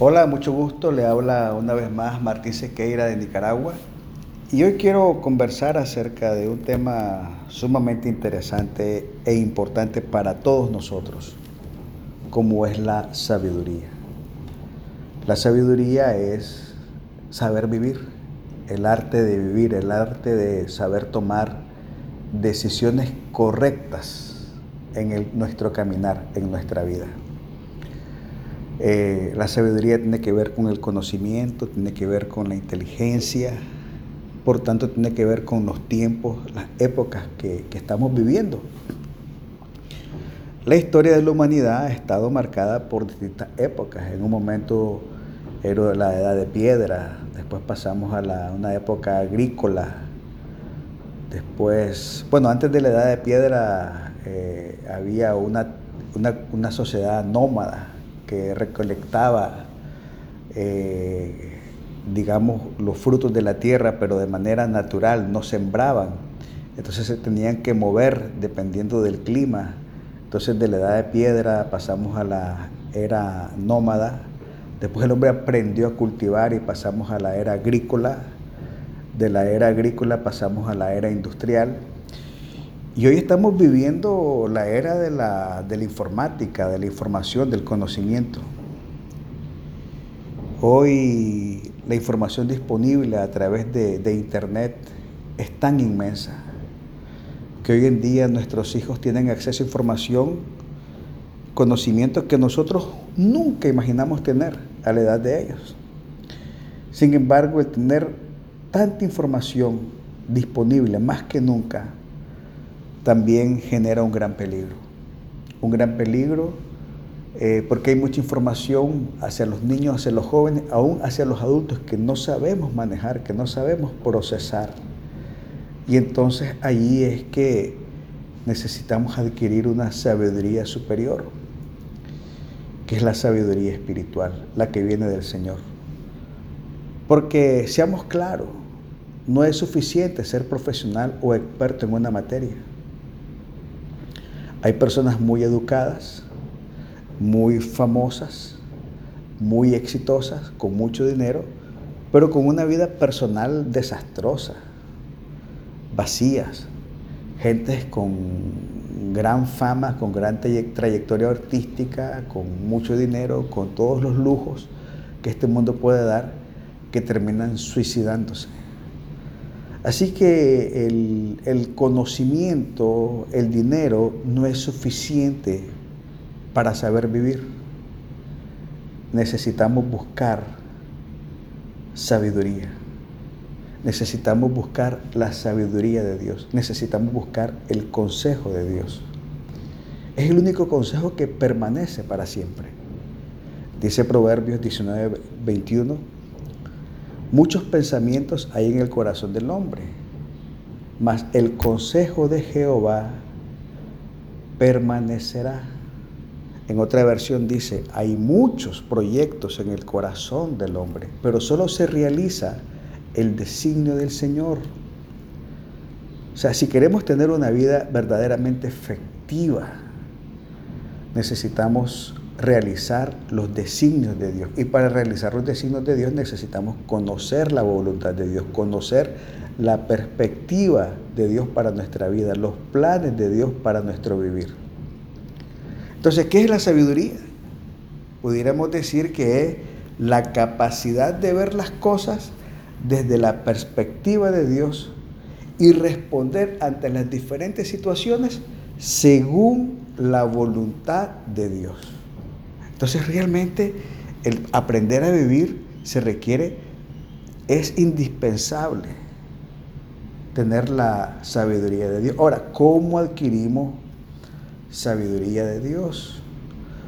Hola, mucho gusto. Le habla una vez más Martín Sequeira de Nicaragua. Y hoy quiero conversar acerca de un tema sumamente interesante e importante para todos nosotros, como es la sabiduría. La sabiduría es saber vivir, el arte de vivir, el arte de saber tomar decisiones correctas en nuestro caminar, en nuestra vida. Eh, la sabiduría tiene que ver con el conocimiento, tiene que ver con la inteligencia, por tanto tiene que ver con los tiempos, las épocas que, estamos viviendo. La historia de la humanidad ha estado marcada por distintas épocas. En un momento era la edad de piedra, después pasamos a una época agrícola, después, bueno, antes de la edad de piedra eh, había una, una sociedad nómada que recolectaba, eh, digamos, los frutos de la tierra, pero de manera natural, no sembraban. Entonces se tenían que mover dependiendo del clima. Entonces de la edad de piedra pasamos a la era nómada. Después el hombre aprendió a cultivar y pasamos a la era agrícola. De la era agrícola pasamos a la era industrial. Y hoy estamos viviendo la era de la, informática, de la información, del conocimiento. Hoy la información disponible a través de, de, Internet es tan inmensa que hoy en día nuestros hijos tienen acceso a información, conocimientos que nosotros nunca imaginamos tener a la edad de ellos. Sin embargo, el tener tanta información disponible más que nunca también genera un gran peligro. Un gran peligro eh, porque hay mucha información hacia los niños, hacia los jóvenes, aún hacia los adultos que no sabemos manejar, que no sabemos procesar. Y entonces allí es que necesitamos adquirir una sabiduría superior, que es la sabiduría espiritual, la que viene del Señor. Porque seamos claros, no es suficiente ser profesional o experto en una materia. Hay personas muy educadas, muy famosas, muy exitosas, con mucho dinero, pero con una vida personal desastrosa, vacías, gentes con gran fama, con gran trayectoria artística, con mucho dinero, con todos los lujos que este mundo puede dar, que terminan suicidándose. Así que el, conocimiento, el dinero no es suficiente para saber vivir. Necesitamos buscar sabiduría. Necesitamos buscar la sabiduría de Dios. Necesitamos buscar el consejo de Dios. Es el único consejo que permanece para siempre. Dice Proverbios 19, 21 Muchos pensamientos hay en el corazón del hombre, mas el consejo de Jehová permanecerá. En otra versión dice, hay muchos proyectos en el corazón del hombre, pero solo se realiza el designio del Señor. O sea, si queremos tener una vida verdaderamente efectiva, necesitamos realizar los designios de Dios. Y para realizar los designios de Dios necesitamos conocer la voluntad de Dios, conocer la perspectiva de Dios para nuestra vida, los planes de Dios para nuestro vivir. Entonces, ¿qué es la sabiduría? Pudiéramos decir que es la capacidad de ver las cosas desde la perspectiva de Dios y responder ante las diferentes situaciones según la voluntad de Dios. Entonces realmente el aprender a vivir se requiere, es indispensable tener la sabiduría de Dios. Ahora, ¿cómo adquirimos sabiduría de Dios?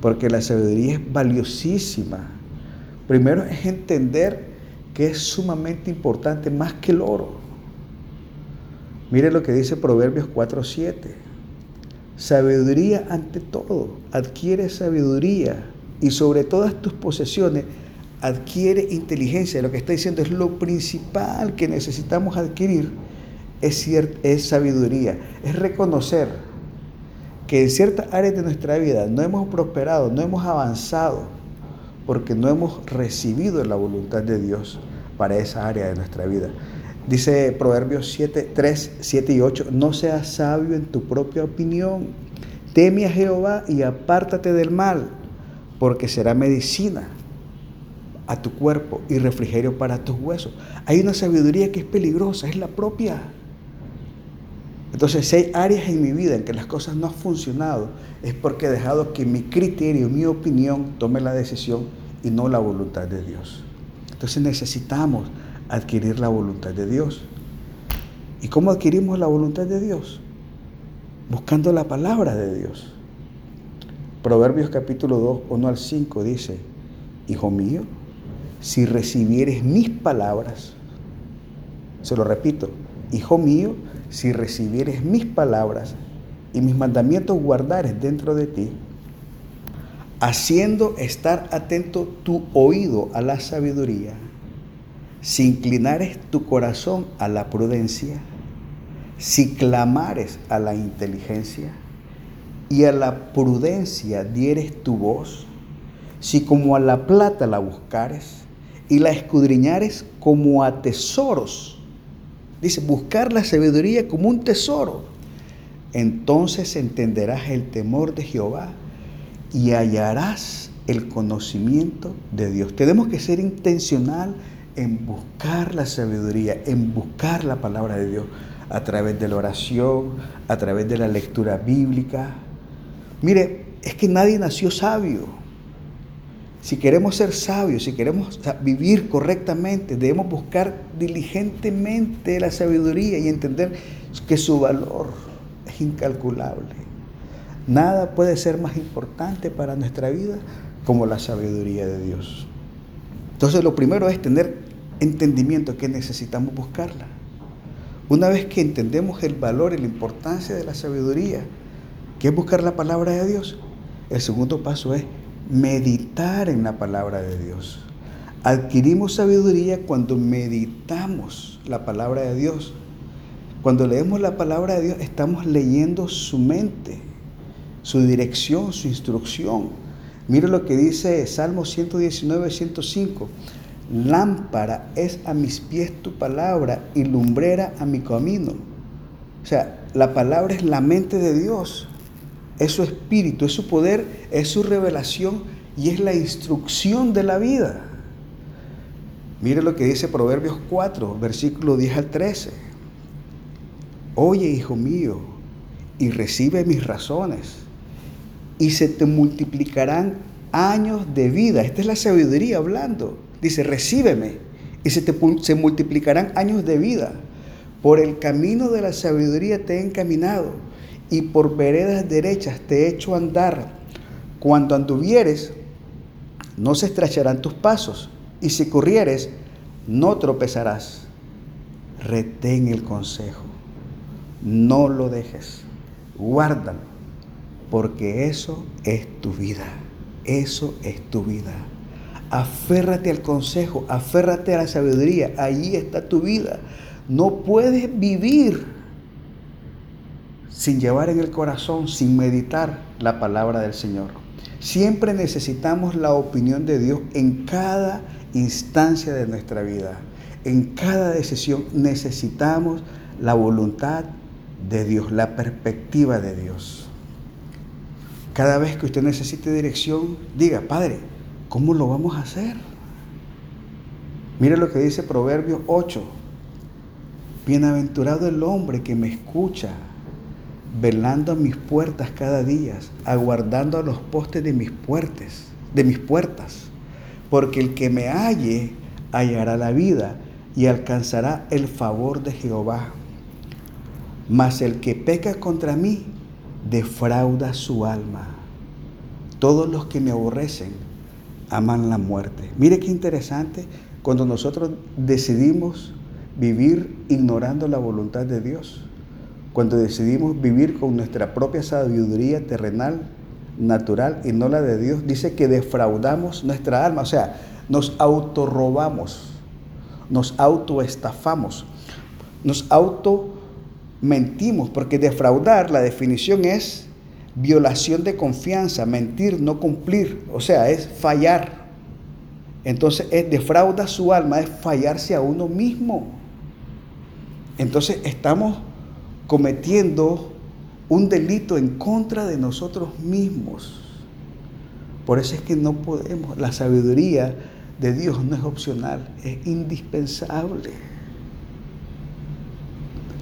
Porque la sabiduría es valiosísima. Primero es entender que es sumamente importante, más que el oro. Mire lo que dice Proverbios 4.7. Sabiduría ante todo. Adquiere sabiduría y sobre todas tus posesiones adquiere inteligencia. Lo que está diciendo es lo principal que necesitamos adquirir es, es sabiduría, es reconocer que en ciertas áreas de nuestra vida no hemos prosperado, no hemos avanzado, porque no hemos recibido la voluntad de Dios para esa área de nuestra vida. Dice Proverbios 7, 3, 7 y 8, no seas sabio en tu propia opinión, teme a Jehová y apártate del mal, porque será medicina a tu cuerpo y refrigerio para tus huesos. Hay una sabiduría que es peligrosa, es la propia. Entonces, si hay áreas en mi vida en que las cosas no han funcionado, es porque he dejado que mi criterio, mi opinión tome la decisión y no la voluntad de Dios. Entonces necesitamos adquirir la voluntad de Dios. ¿Y cómo adquirimos la voluntad de Dios? Buscando la palabra de Dios. Proverbios capítulo 2, 1 al 5 dice, Hijo mío, si recibieres mis palabras, se lo repito, Hijo mío, si recibieres mis palabras y mis mandamientos guardares dentro de ti, haciendo estar atento tu oído a la sabiduría, si inclinares tu corazón a la prudencia, si clamares a la inteligencia y a la prudencia dieres tu voz, si como a la plata la buscares y la escudriñares como a tesoros, dice, buscar la sabiduría como un tesoro, entonces entenderás el temor de Jehová y hallarás el conocimiento de Dios. Tenemos que ser intencional en buscar la sabiduría, en buscar la palabra de Dios a través de la oración, a través de la lectura bíblica. Mire, es que nadie nació sabio. Si queremos ser sabios, si queremos vivir correctamente, debemos buscar diligentemente la sabiduría y entender que su valor es incalculable. Nada puede ser más importante para nuestra vida como la sabiduría de Dios. Entonces lo primero es tener entendimiento que necesitamos buscarla. Una vez que entendemos el valor y la importancia de la sabiduría, que es buscar la palabra de Dios, el segundo paso es meditar en la palabra de Dios. Adquirimos sabiduría cuando meditamos la palabra de Dios. Cuando leemos la palabra de Dios, estamos leyendo su mente, su dirección, su instrucción. Mire lo que dice Salmo 119, 105. Lámpara es a mis pies tu palabra y lumbrera a mi camino. O sea, la palabra es la mente de Dios, es su espíritu, es su poder, es su revelación y es la instrucción de la vida. Mire lo que dice Proverbios 4, versículo 10 al 13. Oye, hijo mío, y recibe mis razones y se te multiplicarán años de vida. Esta es la sabiduría hablando. Dice, recíbeme y se te se multiplicarán años de vida. Por el camino de la sabiduría te he encaminado y por veredas derechas te he hecho andar. Cuando anduvieres, no se estrecharán tus pasos y si corrieres, no tropezarás. Retén el consejo, no lo dejes, guárdalo porque eso es tu vida, eso es tu vida. Aférrate al consejo, aférrate a la sabiduría, ahí está tu vida. No puedes vivir sin llevar en el corazón, sin meditar la palabra del Señor. Siempre necesitamos la opinión de Dios en cada instancia de nuestra vida. En cada decisión necesitamos la voluntad de Dios, la perspectiva de Dios. Cada vez que usted necesite dirección, diga, Padre, ¿cómo lo vamos a hacer? Mire lo que dice Proverbios 8. Bienaventurado el hombre que me escucha, velando a mis puertas cada día, aguardando a los postes de mis puertas, de mis puertas, porque el que me halle hallará la vida y alcanzará el favor de Jehová. Mas el que peca contra mí defrauda su alma. Todos los que me aborrecen aman la muerte. Mire qué interesante cuando nosotros decidimos vivir ignorando la voluntad de Dios, cuando decidimos vivir con nuestra propia sabiduría terrenal, natural y no la de Dios, dice que defraudamos nuestra alma, o sea, nos autorrobamos, nos autoestafamos, nos auto mentimos, porque defraudar, la definición es violación de confianza, mentir, no cumplir, o sea, es fallar. Entonces es defrauda su alma, es fallarse a uno mismo. Entonces estamos cometiendo un delito en contra de nosotros mismos. Por eso es que no podemos, la sabiduría de Dios no es opcional, es indispensable.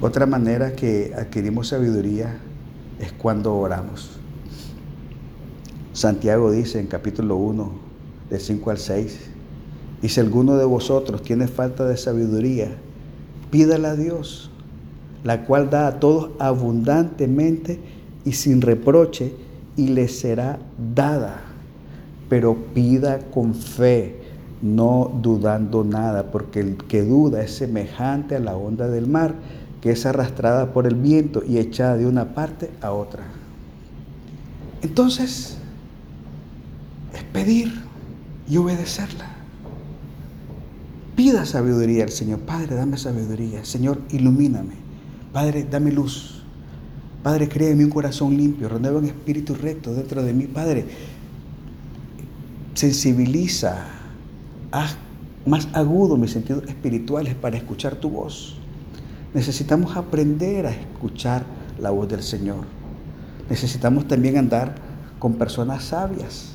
Otra manera que adquirimos sabiduría es cuando oramos. Santiago dice en capítulo 1, de 5 al 6, y si alguno de vosotros tiene falta de sabiduría, pídala a Dios, la cual da a todos abundantemente y sin reproche, y le será dada. Pero pida con fe, no dudando nada, porque el que duda es semejante a la onda del mar que es arrastrada por el viento y echada de una parte a otra. Entonces, es pedir y obedecerla. Pida sabiduría al Señor. Padre, dame sabiduría. Señor, ilumíname. Padre, dame luz. Padre, crea en mí un corazón limpio. Renueva un espíritu recto dentro de mí. Padre, sensibiliza. Haz más agudo mis sentidos espirituales para escuchar tu voz. Necesitamos aprender a escuchar la voz del Señor. Necesitamos también andar con personas sabias.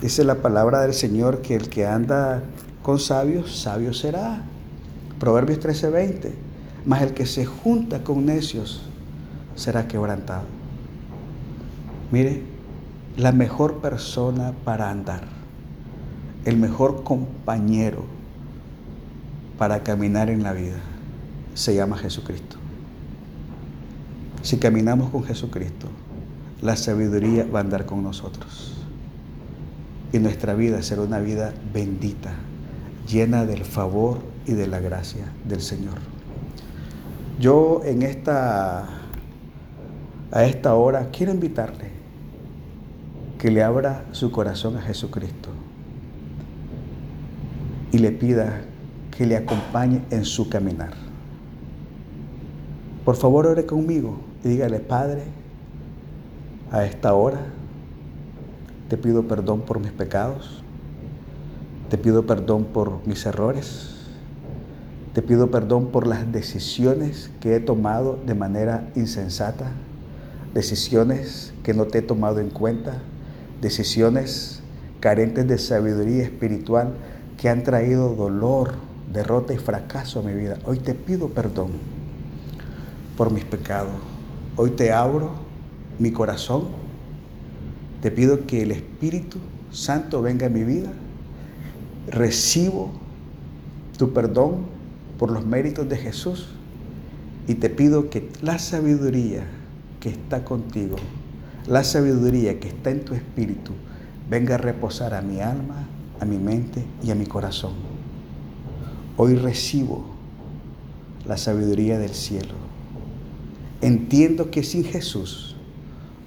Dice la palabra del Señor que el que anda con sabios, sabio será. Proverbios 13:20. Mas el que se junta con necios será quebrantado. Mire, la mejor persona para andar, el mejor compañero para caminar en la vida se llama Jesucristo. Si caminamos con Jesucristo, la sabiduría va a andar con nosotros. Y nuestra vida será una vida bendita, llena del favor y de la gracia del Señor. Yo en esta a esta hora quiero invitarle que le abra su corazón a Jesucristo y le pida que le acompañe en su caminar. Por favor, ore conmigo y dígale, Padre, a esta hora te pido perdón por mis pecados, te pido perdón por mis errores, te pido perdón por las decisiones que he tomado de manera insensata, decisiones que no te he tomado en cuenta, decisiones carentes de sabiduría espiritual que han traído dolor, derrota y fracaso a mi vida. Hoy te pido perdón por mis pecados. Hoy te abro mi corazón. Te pido que el Espíritu Santo venga a mi vida. Recibo tu perdón por los méritos de Jesús y te pido que la sabiduría que está contigo, la sabiduría que está en tu espíritu, venga a reposar a mi alma, a mi mente y a mi corazón. Hoy recibo la sabiduría del cielo entiendo que sin Jesús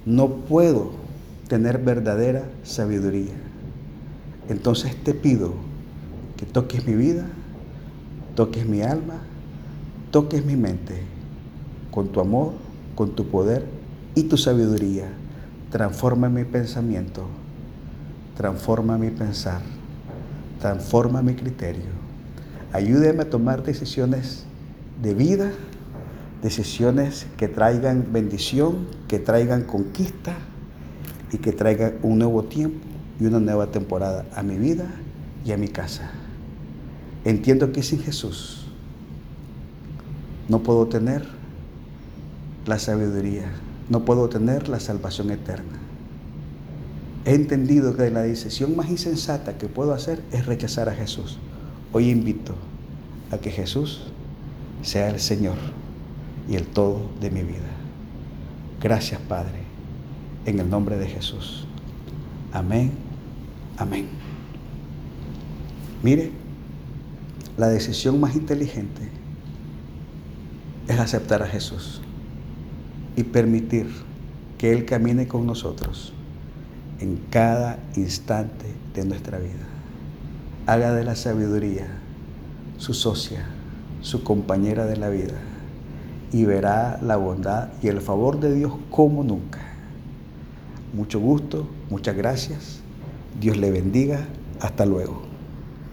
no puedo tener verdadera sabiduría. Entonces te pido que toques mi vida, toques mi alma, toques mi mente con tu amor, con tu poder y tu sabiduría. Transforma mi pensamiento, transforma mi pensar, transforma mi criterio. Ayúdame a tomar decisiones de vida decisiones que traigan bendición, que traigan conquista y que traigan un nuevo tiempo y una nueva temporada a mi vida y a mi casa. Entiendo que sin Jesús no puedo tener la sabiduría, no puedo tener la salvación eterna. He entendido que la decisión más insensata que puedo hacer es rechazar a Jesús. Hoy invito a que Jesús sea el Señor y el todo de mi vida. Gracias, Padre, en el nombre de Jesús. Amén, amén. Mire, la decisión más inteligente es aceptar a Jesús y permitir que Él camine con nosotros en cada instante de nuestra vida. Haga de la sabiduría su socia, su compañera de la vida y verá la bondad y el favor de Dios como nunca. Mucho gusto, muchas gracias. Dios le bendiga. Hasta luego.